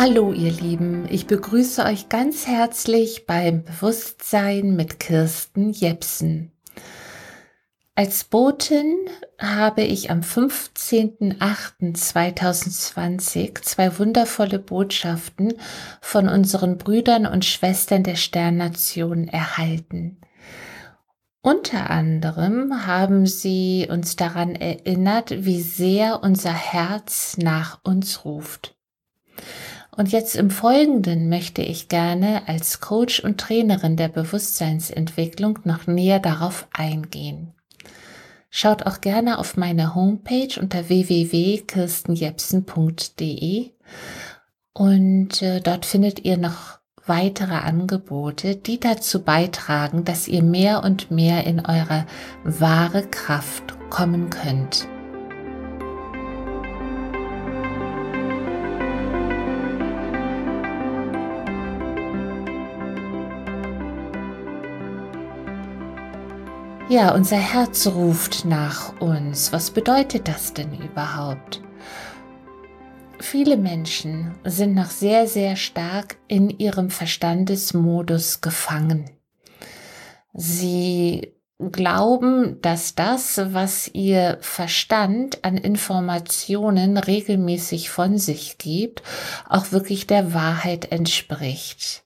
Hallo ihr Lieben, ich begrüße euch ganz herzlich beim Bewusstsein mit Kirsten Jepsen. Als Botin habe ich am 15.08.2020 zwei wundervolle Botschaften von unseren Brüdern und Schwestern der Sternnation erhalten. Unter anderem haben sie uns daran erinnert, wie sehr unser Herz nach uns ruft. Und jetzt im Folgenden möchte ich gerne als Coach und Trainerin der Bewusstseinsentwicklung noch näher darauf eingehen. Schaut auch gerne auf meine Homepage unter www.kirstenjepsen.de und äh, dort findet ihr noch weitere Angebote, die dazu beitragen, dass ihr mehr und mehr in eure wahre Kraft kommen könnt. Ja, unser Herz ruft nach uns. Was bedeutet das denn überhaupt? Viele Menschen sind noch sehr, sehr stark in ihrem Verstandesmodus gefangen. Sie glauben, dass das, was ihr Verstand an Informationen regelmäßig von sich gibt, auch wirklich der Wahrheit entspricht.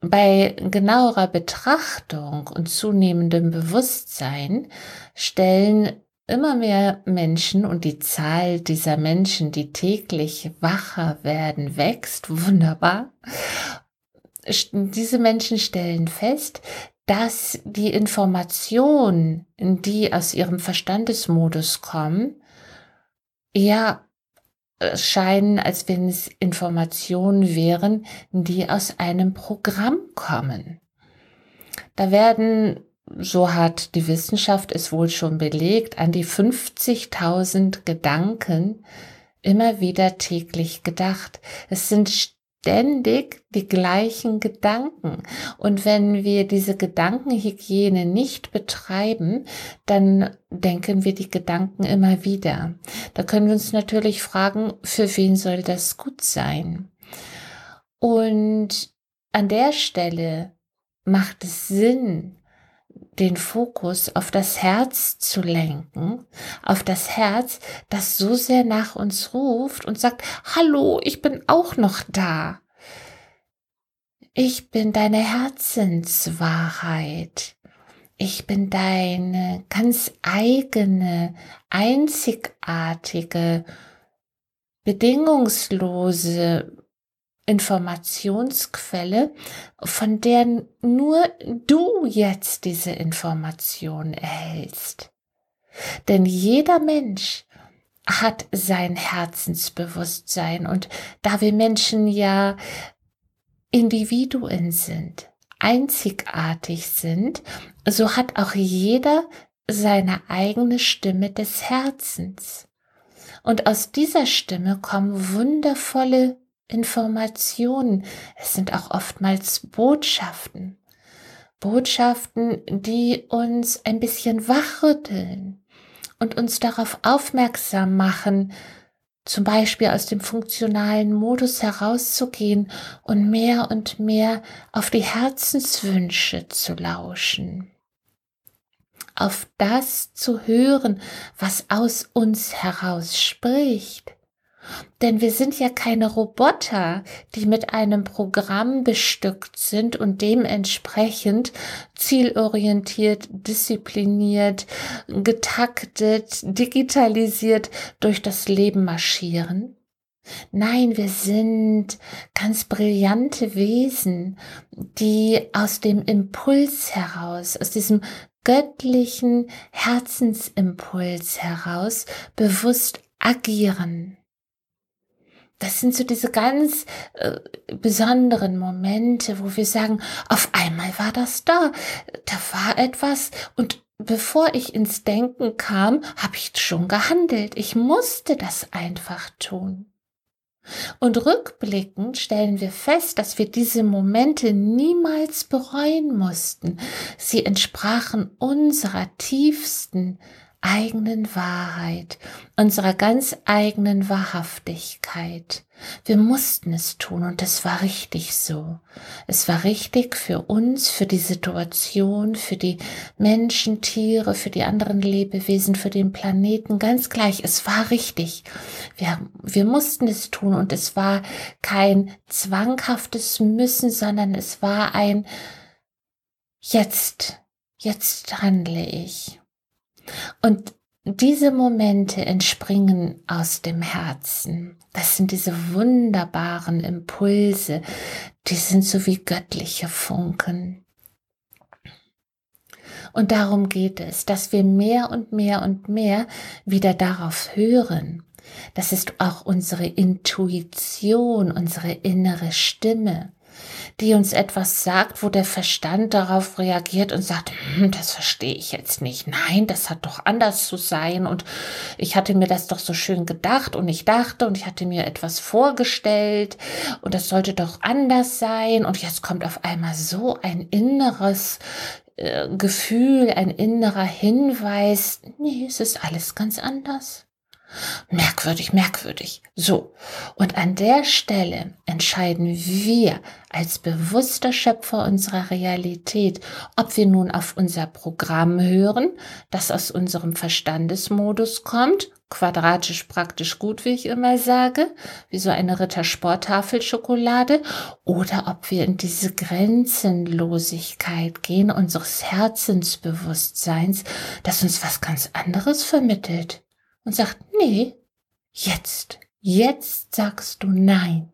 Bei genauerer Betrachtung und zunehmendem Bewusstsein stellen immer mehr Menschen und die Zahl dieser Menschen, die täglich wacher werden, wächst. Wunderbar. Diese Menschen stellen fest, dass die Informationen, die aus ihrem Verstandesmodus kommen, ja scheinen, als wenn es Informationen wären, die aus einem Programm kommen. Da werden, so hat die Wissenschaft es wohl schon belegt, an die 50.000 Gedanken immer wieder täglich gedacht. Es sind ständig die gleichen Gedanken. Und wenn wir diese Gedankenhygiene nicht betreiben, dann denken wir die Gedanken immer wieder. Da können wir uns natürlich fragen, für wen soll das gut sein? Und an der Stelle macht es Sinn, den Fokus auf das Herz zu lenken, auf das Herz, das so sehr nach uns ruft und sagt, hallo, ich bin auch noch da. Ich bin deine Herzenswahrheit. Ich bin deine ganz eigene, einzigartige, bedingungslose Informationsquelle, von der nur du jetzt diese Information erhältst. Denn jeder Mensch hat sein Herzensbewusstsein und da wir Menschen ja Individuen sind, einzigartig sind, so hat auch jeder seine eigene Stimme des Herzens. Und aus dieser Stimme kommen wundervolle Informationen. Es sind auch oftmals Botschaften. Botschaften, die uns ein bisschen wachrütteln und uns darauf aufmerksam machen, zum Beispiel aus dem funktionalen Modus herauszugehen und mehr und mehr auf die Herzenswünsche zu lauschen, auf das zu hören, was aus uns heraus spricht denn wir sind ja keine Roboter, die mit einem Programm bestückt sind und dementsprechend zielorientiert, diszipliniert, getaktet, digitalisiert durch das Leben marschieren. Nein, wir sind ganz brillante Wesen, die aus dem Impuls heraus, aus diesem göttlichen Herzensimpuls heraus bewusst agieren. Das sind so diese ganz äh, besonderen Momente, wo wir sagen, auf einmal war das da, da war etwas und bevor ich ins Denken kam, habe ich schon gehandelt. Ich musste das einfach tun. Und rückblickend stellen wir fest, dass wir diese Momente niemals bereuen mussten. Sie entsprachen unserer tiefsten eigenen Wahrheit unserer ganz eigenen Wahrhaftigkeit. Wir mussten es tun und es war richtig so. Es war richtig für uns, für die Situation, für die Menschen, Tiere, für die anderen Lebewesen, für den Planeten, ganz gleich. Es war richtig. Wir, wir mussten es tun und es war kein zwanghaftes Müssen, sondern es war ein Jetzt, jetzt handle ich. Und diese Momente entspringen aus dem Herzen. Das sind diese wunderbaren Impulse, die sind so wie göttliche Funken. Und darum geht es, dass wir mehr und mehr und mehr wieder darauf hören. Das ist auch unsere Intuition, unsere innere Stimme die uns etwas sagt, wo der Verstand darauf reagiert und sagt, hm, das verstehe ich jetzt nicht. Nein, das hat doch anders zu sein. Und ich hatte mir das doch so schön gedacht und ich dachte und ich hatte mir etwas vorgestellt und das sollte doch anders sein. Und jetzt kommt auf einmal so ein inneres äh, Gefühl, ein innerer Hinweis. Nee, es ist alles ganz anders. Merkwürdig, merkwürdig. So. Und an der Stelle entscheiden wir als bewusster Schöpfer unserer Realität, ob wir nun auf unser Programm hören, das aus unserem Verstandesmodus kommt, quadratisch praktisch gut, wie ich immer sage, wie so eine Rittersporttafel-Schokolade, oder ob wir in diese Grenzenlosigkeit gehen unseres Herzensbewusstseins, das uns was ganz anderes vermittelt und sagt, nee, jetzt, jetzt sagst du nein.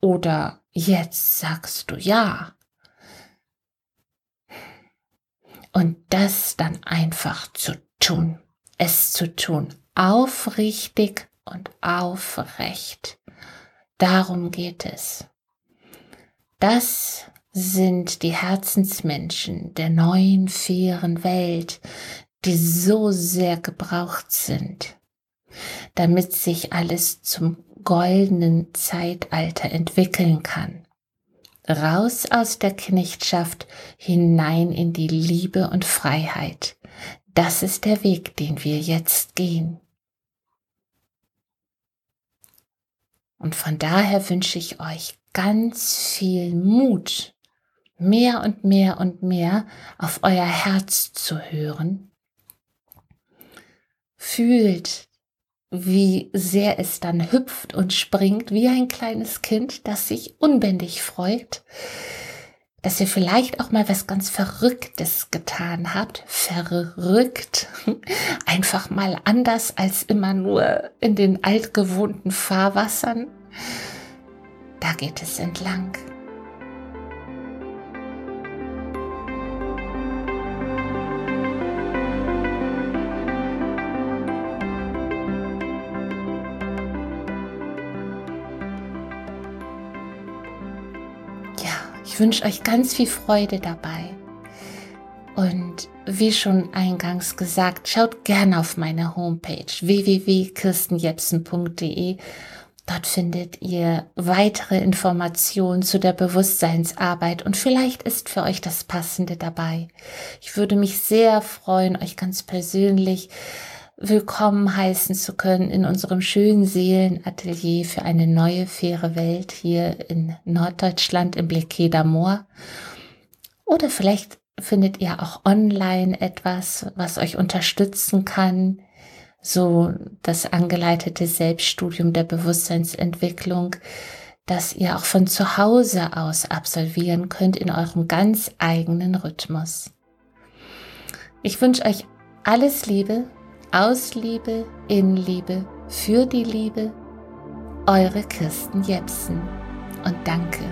Oder jetzt sagst du ja. Und das dann einfach zu tun, es zu tun, aufrichtig und aufrecht. Darum geht es. Das sind die Herzensmenschen der neuen, fairen Welt, die so sehr gebraucht sind, damit sich alles zum goldenen Zeitalter entwickeln kann. Raus aus der Knechtschaft, hinein in die Liebe und Freiheit. Das ist der Weg, den wir jetzt gehen. Und von daher wünsche ich euch ganz viel Mut, mehr und mehr und mehr auf euer Herz zu hören fühlt, wie sehr es dann hüpft und springt wie ein kleines Kind, das sich unbändig freut, dass ihr vielleicht auch mal was ganz Verrücktes getan habt. Verrückt. Einfach mal anders als immer nur in den altgewohnten Fahrwassern. Da geht es entlang. Ich wünsche euch ganz viel Freude dabei. Und wie schon eingangs gesagt, schaut gerne auf meine Homepage www.kirstenjepsen.de. Dort findet ihr weitere Informationen zu der Bewusstseinsarbeit und vielleicht ist für euch das Passende dabei. Ich würde mich sehr freuen, euch ganz persönlich willkommen heißen zu können in unserem schönen Seelenatelier für eine neue, faire Welt hier in Norddeutschland im Bliquet d'Amour. Oder vielleicht findet ihr auch online etwas, was euch unterstützen kann, so das angeleitete Selbststudium der Bewusstseinsentwicklung, das ihr auch von zu Hause aus absolvieren könnt in eurem ganz eigenen Rhythmus. Ich wünsche euch alles Liebe aus Liebe, in Liebe, für die Liebe, eure Kirsten Jepsen. Und danke